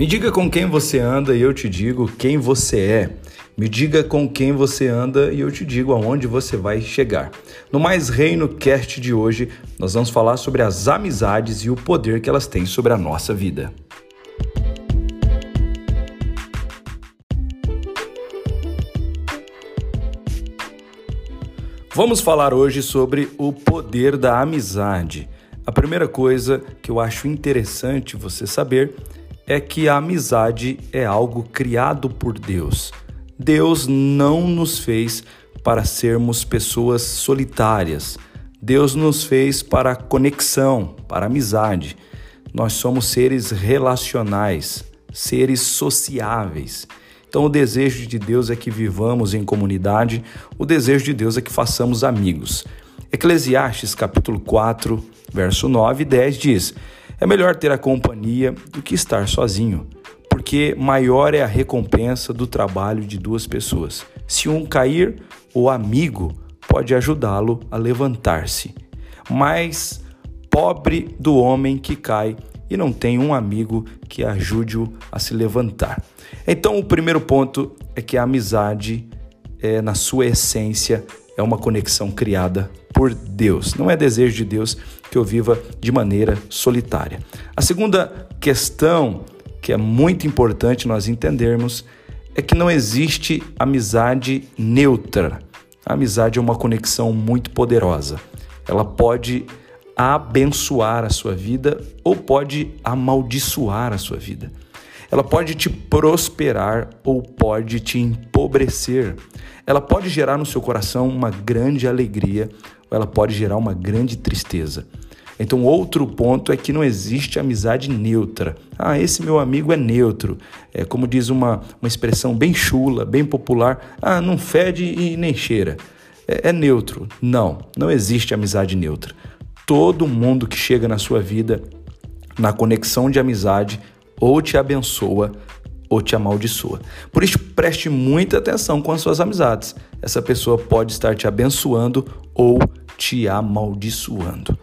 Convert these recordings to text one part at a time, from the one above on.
Me diga com quem você anda e eu te digo quem você é. Me diga com quem você anda e eu te digo aonde você vai chegar. No Mais Reino Cast de hoje, nós vamos falar sobre as amizades e o poder que elas têm sobre a nossa vida. Vamos falar hoje sobre o poder da amizade. A primeira coisa que eu acho interessante você saber é que a amizade é algo criado por Deus. Deus não nos fez para sermos pessoas solitárias. Deus nos fez para conexão, para amizade. Nós somos seres relacionais, seres sociáveis. Então, o desejo de Deus é que vivamos em comunidade, o desejo de Deus é que façamos amigos. Eclesiastes capítulo 4, verso 9 e 10 diz: É melhor ter a companhia do que estar sozinho porque maior é a recompensa do trabalho de duas pessoas. Se um cair, o amigo pode ajudá-lo a levantar-se. Mas pobre do homem que cai e não tem um amigo que ajude-o a se levantar. Então, o primeiro ponto é que a amizade, é, na sua essência, é uma conexão criada por Deus. Não é desejo de Deus que eu viva de maneira solitária. A segunda questão que é muito importante nós entendermos é que não existe amizade neutra. A amizade é uma conexão muito poderosa. Ela pode abençoar a sua vida ou pode amaldiçoar a sua vida. Ela pode te prosperar ou pode te empobrecer. Ela pode gerar no seu coração uma grande alegria ou ela pode gerar uma grande tristeza. Então, outro ponto é que não existe amizade neutra. Ah, esse meu amigo é neutro. É como diz uma, uma expressão bem chula, bem popular. Ah, não fede e nem cheira. É, é neutro. Não, não existe amizade neutra. Todo mundo que chega na sua vida na conexão de amizade ou te abençoa ou te amaldiçoa. Por isso, preste muita atenção com as suas amizades. Essa pessoa pode estar te abençoando ou te amaldiçoando.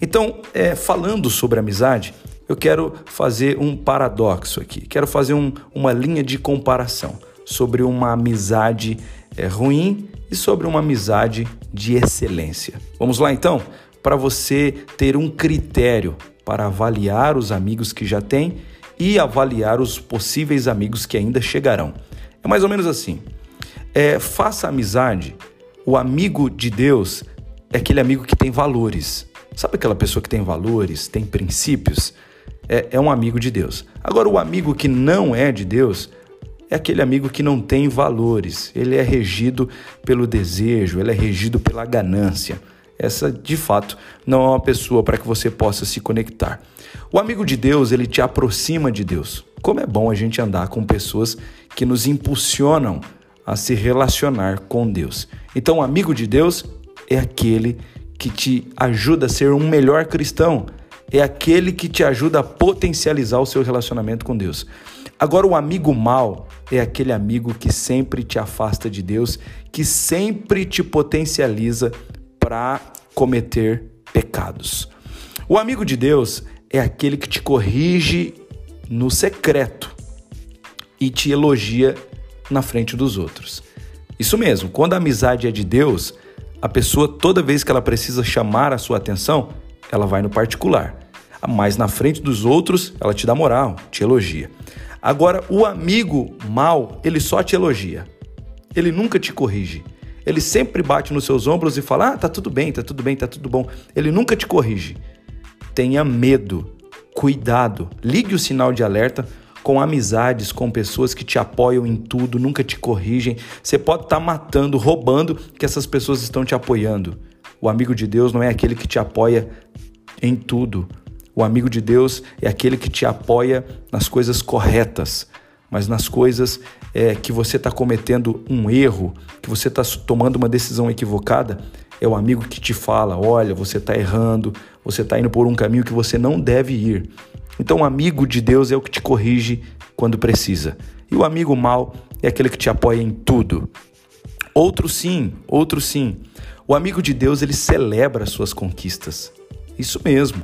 Então, é, falando sobre amizade, eu quero fazer um paradoxo aqui. Quero fazer um, uma linha de comparação sobre uma amizade é, ruim e sobre uma amizade de excelência. Vamos lá então? Para você ter um critério para avaliar os amigos que já tem e avaliar os possíveis amigos que ainda chegarão. É mais ou menos assim. É, faça amizade. O amigo de Deus é aquele amigo que tem valores. Sabe aquela pessoa que tem valores, tem princípios? É, é um amigo de Deus. Agora, o amigo que não é de Deus é aquele amigo que não tem valores. Ele é regido pelo desejo, ele é regido pela ganância. Essa, de fato, não é uma pessoa para que você possa se conectar. O amigo de Deus, ele te aproxima de Deus. Como é bom a gente andar com pessoas que nos impulsionam a se relacionar com Deus. Então, o amigo de Deus é aquele que te ajuda a ser um melhor cristão, é aquele que te ajuda a potencializar o seu relacionamento com Deus. Agora, o amigo mal é aquele amigo que sempre te afasta de Deus, que sempre te potencializa para cometer pecados. O amigo de Deus é aquele que te corrige no secreto e te elogia na frente dos outros. Isso mesmo, quando a amizade é de Deus, a pessoa, toda vez que ela precisa chamar a sua atenção, ela vai no particular. Mas na frente dos outros, ela te dá moral, te elogia. Agora, o amigo mal, ele só te elogia. Ele nunca te corrige. Ele sempre bate nos seus ombros e fala: Ah, tá tudo bem, tá tudo bem, tá tudo bom. Ele nunca te corrige. Tenha medo, cuidado, ligue o sinal de alerta com amizades, com pessoas que te apoiam em tudo, nunca te corrigem. Você pode estar tá matando, roubando, que essas pessoas estão te apoiando. O amigo de Deus não é aquele que te apoia em tudo. O amigo de Deus é aquele que te apoia nas coisas corretas, mas nas coisas é, que você está cometendo um erro, que você está tomando uma decisão equivocada, é o amigo que te fala: olha, você está errando, você está indo por um caminho que você não deve ir. Então, o amigo de Deus é o que te corrige quando precisa. E o amigo mal é aquele que te apoia em tudo. Outro sim, outro sim. O amigo de Deus, ele celebra as suas conquistas. Isso mesmo.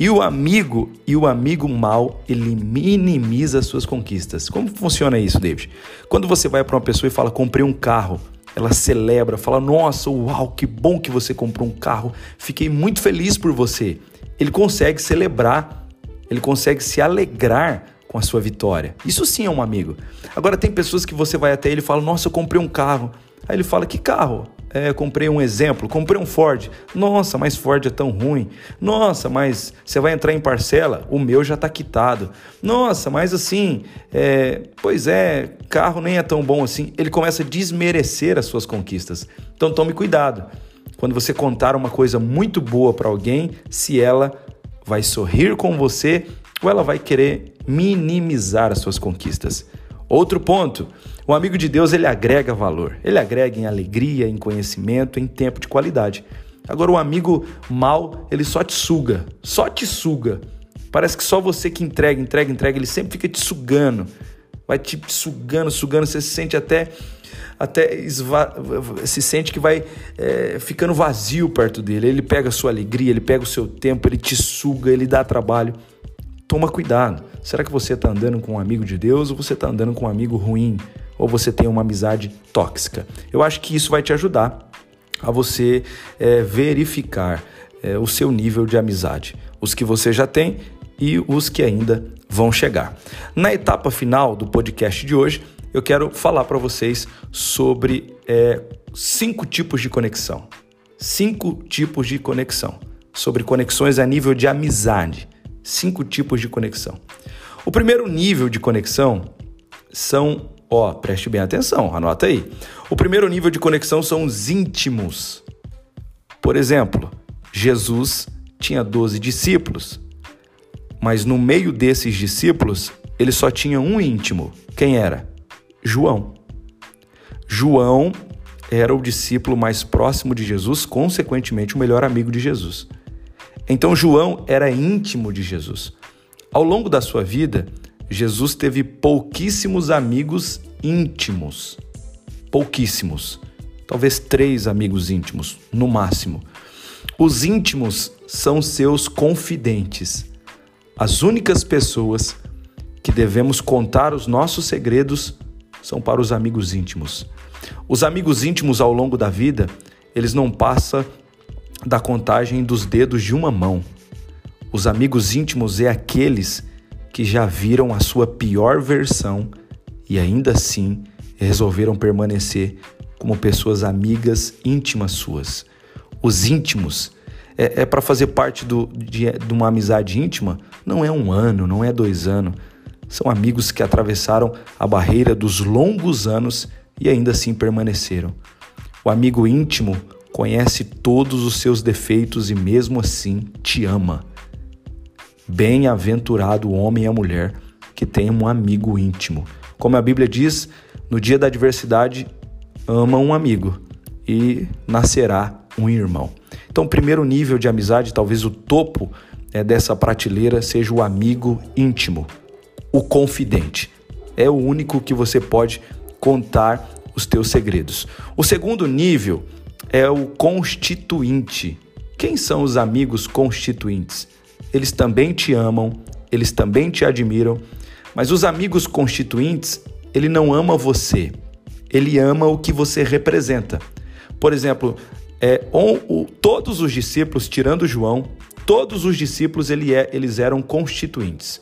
E o amigo e o amigo mal, ele minimiza as suas conquistas. Como funciona isso, David? Quando você vai para uma pessoa e fala: "Comprei um carro", ela celebra, fala: "Nossa, uau, que bom que você comprou um carro. Fiquei muito feliz por você". Ele consegue celebrar, ele consegue se alegrar com a sua vitória. Isso sim é um amigo. Agora tem pessoas que você vai até ele e fala: "Nossa, eu comprei um carro". Aí ele fala: "Que carro?" É, comprei um exemplo, comprei um Ford. Nossa, mas Ford é tão ruim. Nossa, mas você vai entrar em parcela? O meu já está quitado. Nossa, mas assim, é, pois é, carro nem é tão bom assim. Ele começa a desmerecer as suas conquistas. Então tome cuidado. Quando você contar uma coisa muito boa para alguém, se ela vai sorrir com você ou ela vai querer minimizar as suas conquistas. Outro ponto, o amigo de Deus ele agrega valor, ele agrega em alegria, em conhecimento, em tempo de qualidade. Agora o amigo mal, ele só te suga, só te suga. Parece que só você que entrega, entrega, entrega, ele sempre fica te sugando. Vai te sugando, sugando, você se sente até até esva... se sente que vai é, ficando vazio perto dele. Ele pega a sua alegria, ele pega o seu tempo, ele te suga, ele dá trabalho. Toma cuidado. Será que você está andando com um amigo de Deus ou você está andando com um amigo ruim? Ou você tem uma amizade tóxica? Eu acho que isso vai te ajudar a você é, verificar é, o seu nível de amizade, os que você já tem e os que ainda vão chegar. Na etapa final do podcast de hoje, eu quero falar para vocês sobre é, cinco tipos de conexão. Cinco tipos de conexão. Sobre conexões a nível de amizade cinco tipos de conexão. O primeiro nível de conexão são, ó, preste bem atenção, anota aí. O primeiro nível de conexão são os íntimos. Por exemplo, Jesus tinha 12 discípulos, mas no meio desses discípulos, ele só tinha um íntimo. Quem era? João. João era o discípulo mais próximo de Jesus, consequentemente o melhor amigo de Jesus. Então João era íntimo de Jesus. Ao longo da sua vida, Jesus teve pouquíssimos amigos íntimos. Pouquíssimos. Talvez três amigos íntimos, no máximo. Os íntimos são seus confidentes. As únicas pessoas que devemos contar os nossos segredos são para os amigos íntimos. Os amigos íntimos ao longo da vida, eles não passam da contagem dos dedos de uma mão. Os amigos íntimos é aqueles que já viram a sua pior versão e ainda assim resolveram permanecer como pessoas amigas íntimas suas. Os íntimos é, é para fazer parte do, de, de uma amizade íntima, não é um ano, não é dois anos. São amigos que atravessaram a barreira dos longos anos e ainda assim permaneceram. O amigo íntimo conhece todos os seus defeitos e mesmo assim te ama. Bem-aventurado o homem e a mulher que tem um amigo íntimo. Como a Bíblia diz, no dia da adversidade, ama um amigo e nascerá um irmão. Então, o primeiro nível de amizade, talvez o topo é, dessa prateleira, seja o amigo íntimo, o confidente. É o único que você pode contar os teus segredos. O segundo nível é o constituinte. Quem são os amigos constituintes? Eles também te amam, eles também te admiram, mas os amigos constituintes, ele não ama você, ele ama o que você representa. Por exemplo, é, on, o, todos os discípulos, tirando João, todos os discípulos ele é, eles eram constituintes.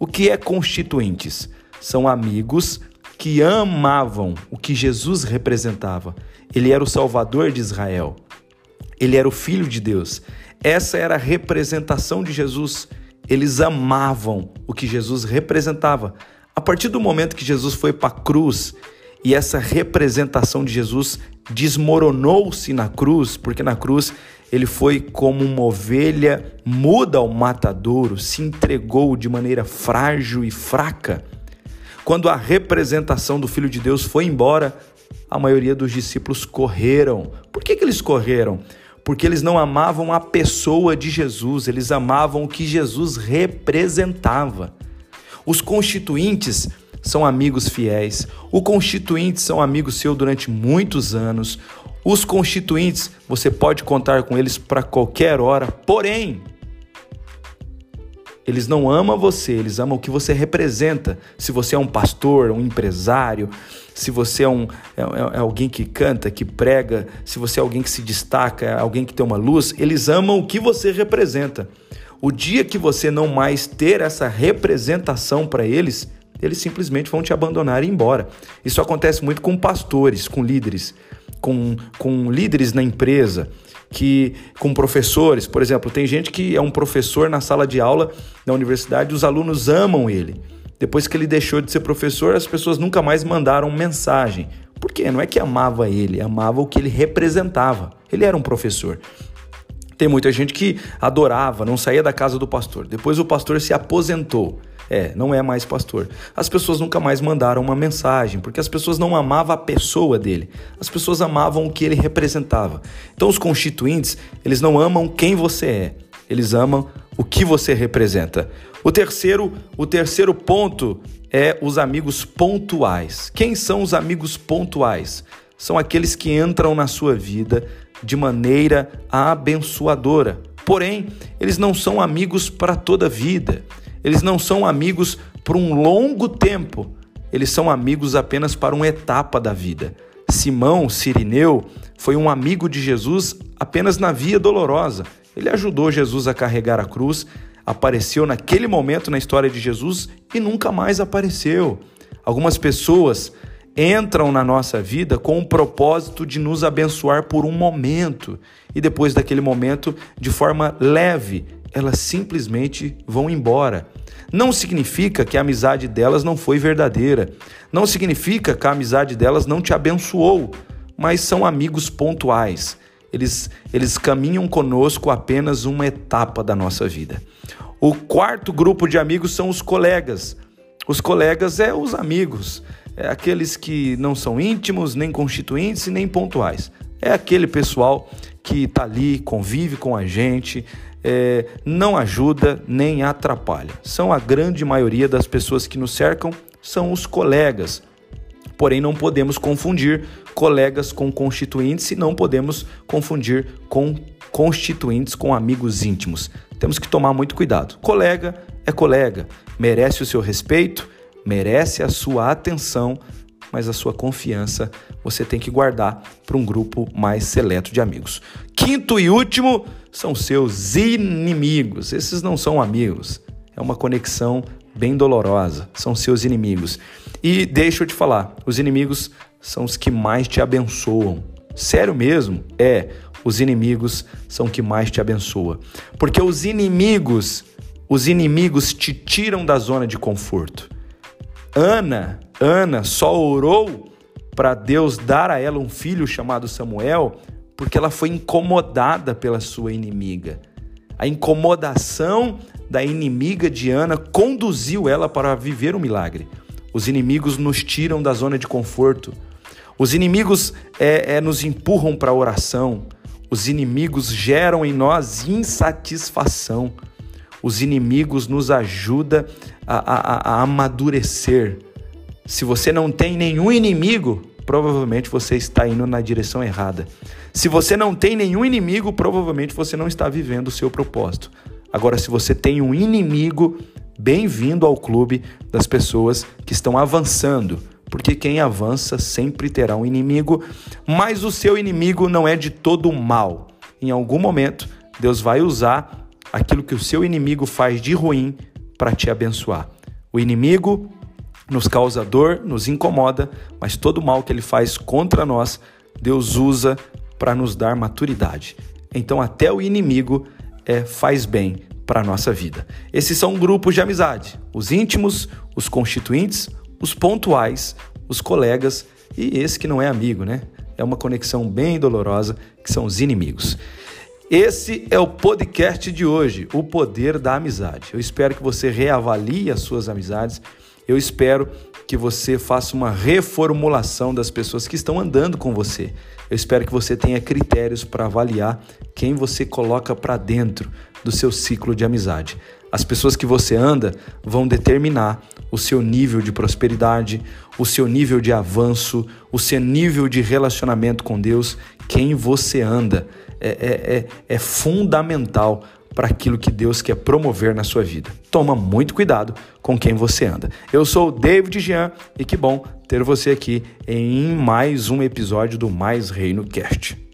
O que é constituintes? São amigos que amavam o que Jesus representava. Ele era o Salvador de Israel. Ele era o Filho de Deus. Essa era a representação de Jesus. Eles amavam o que Jesus representava. A partir do momento que Jesus foi para a cruz e essa representação de Jesus desmoronou-se na cruz, porque na cruz ele foi como uma ovelha muda ao matadouro, se entregou de maneira frágil e fraca. Quando a representação do Filho de Deus foi embora, a maioria dos discípulos correram. Por que, que eles correram? Porque eles não amavam a pessoa de Jesus, eles amavam o que Jesus representava. Os constituintes são amigos fiéis. O constituinte são amigos seu durante muitos anos. Os constituintes, você pode contar com eles para qualquer hora. Porém, Eles não amam você, eles amam o que você representa. Se você é um pastor, um empresário, se você é, um, é, é, é alguém que canta, que prega, se você é alguém que se destaca, é alguém que tem uma luz, eles amam o que você representa. O dia que você não mais ter essa representação para eles, eles simplesmente vão te abandonar e ir embora. Isso acontece muito com pastores, com líderes, com, com líderes na empresa que com professores, por exemplo, tem gente que é um professor na sala de aula da universidade, os alunos amam ele. Depois que ele deixou de ser professor, as pessoas nunca mais mandaram mensagem. Por quê? Não é que amava ele, amava o que ele representava. Ele era um professor. Tem muita gente que adorava, não saía da casa do pastor. Depois o pastor se aposentou. É, não é mais pastor. As pessoas nunca mais mandaram uma mensagem, porque as pessoas não amavam a pessoa dele. As pessoas amavam o que ele representava. Então os constituintes, eles não amam quem você é. Eles amam o que você representa. O terceiro, o terceiro ponto é os amigos pontuais. Quem são os amigos pontuais? São aqueles que entram na sua vida de maneira abençoadora. Porém, eles não são amigos para toda a vida. Eles não são amigos por um longo tempo, eles são amigos apenas para uma etapa da vida. Simão, Sirineu, foi um amigo de Jesus apenas na via dolorosa. Ele ajudou Jesus a carregar a cruz, apareceu naquele momento na história de Jesus e nunca mais apareceu. Algumas pessoas entram na nossa vida com o propósito de nos abençoar por um momento e depois daquele momento, de forma leve, elas simplesmente vão embora. Não significa que a amizade delas não foi verdadeira. Não significa que a amizade delas não te abençoou, mas são amigos pontuais. Eles, eles caminham conosco apenas uma etapa da nossa vida. O quarto grupo de amigos são os colegas. Os colegas é os amigos, é aqueles que não são íntimos, nem constituintes nem pontuais. É aquele pessoal que está ali, convive com a gente, é, não ajuda nem atrapalha. São a grande maioria das pessoas que nos cercam, são os colegas. Porém, não podemos confundir colegas com constituintes e não podemos confundir com constituintes com amigos íntimos. Temos que tomar muito cuidado. Colega é colega, merece o seu respeito, merece a sua atenção, mas a sua confiança você tem que guardar para um grupo mais seleto de amigos. Quinto e último são seus inimigos. Esses não são amigos, é uma conexão bem dolorosa. São seus inimigos. E deixa eu te falar, os inimigos são os que mais te abençoam. Sério mesmo? É, os inimigos são que mais te abençoa. Porque os inimigos, os inimigos te tiram da zona de conforto. Ana, Ana só orou para Deus dar a ela um filho chamado Samuel porque ela foi incomodada pela sua inimiga. A incomodação da inimiga de Ana conduziu ela para viver um milagre. Os inimigos nos tiram da zona de conforto. Os inimigos é, é, nos empurram para a oração. Os inimigos geram em nós insatisfação. Os inimigos nos ajudam a, a, a amadurecer. Se você não tem nenhum inimigo, provavelmente você está indo na direção errada. Se você não tem nenhum inimigo, provavelmente você não está vivendo o seu propósito. Agora, se você tem um inimigo, bem-vindo ao clube das pessoas que estão avançando, porque quem avança sempre terá um inimigo, mas o seu inimigo não é de todo mal. Em algum momento, Deus vai usar aquilo que o seu inimigo faz de ruim para te abençoar. O inimigo nos causa dor, nos incomoda, mas todo mal que ele faz contra nós, Deus usa para nos dar maturidade. Então, até o inimigo é, faz bem para a nossa vida. Esses são grupos de amizade: os íntimos, os constituintes, os pontuais, os colegas e esse que não é amigo, né? É uma conexão bem dolorosa, que são os inimigos. Esse é o podcast de hoje, O Poder da Amizade. Eu espero que você reavalie as suas amizades eu espero que você faça uma reformulação das pessoas que estão andando com você. Eu espero que você tenha critérios para avaliar quem você coloca para dentro do seu ciclo de amizade. As pessoas que você anda vão determinar o seu nível de prosperidade, o seu nível de avanço, o seu nível de relacionamento com Deus, quem você anda. É, é, é, é fundamental para aquilo que Deus quer promover na sua vida. Toma muito cuidado com quem você anda. Eu sou o David Jean e que bom ter você aqui em mais um episódio do Mais Reino Cast.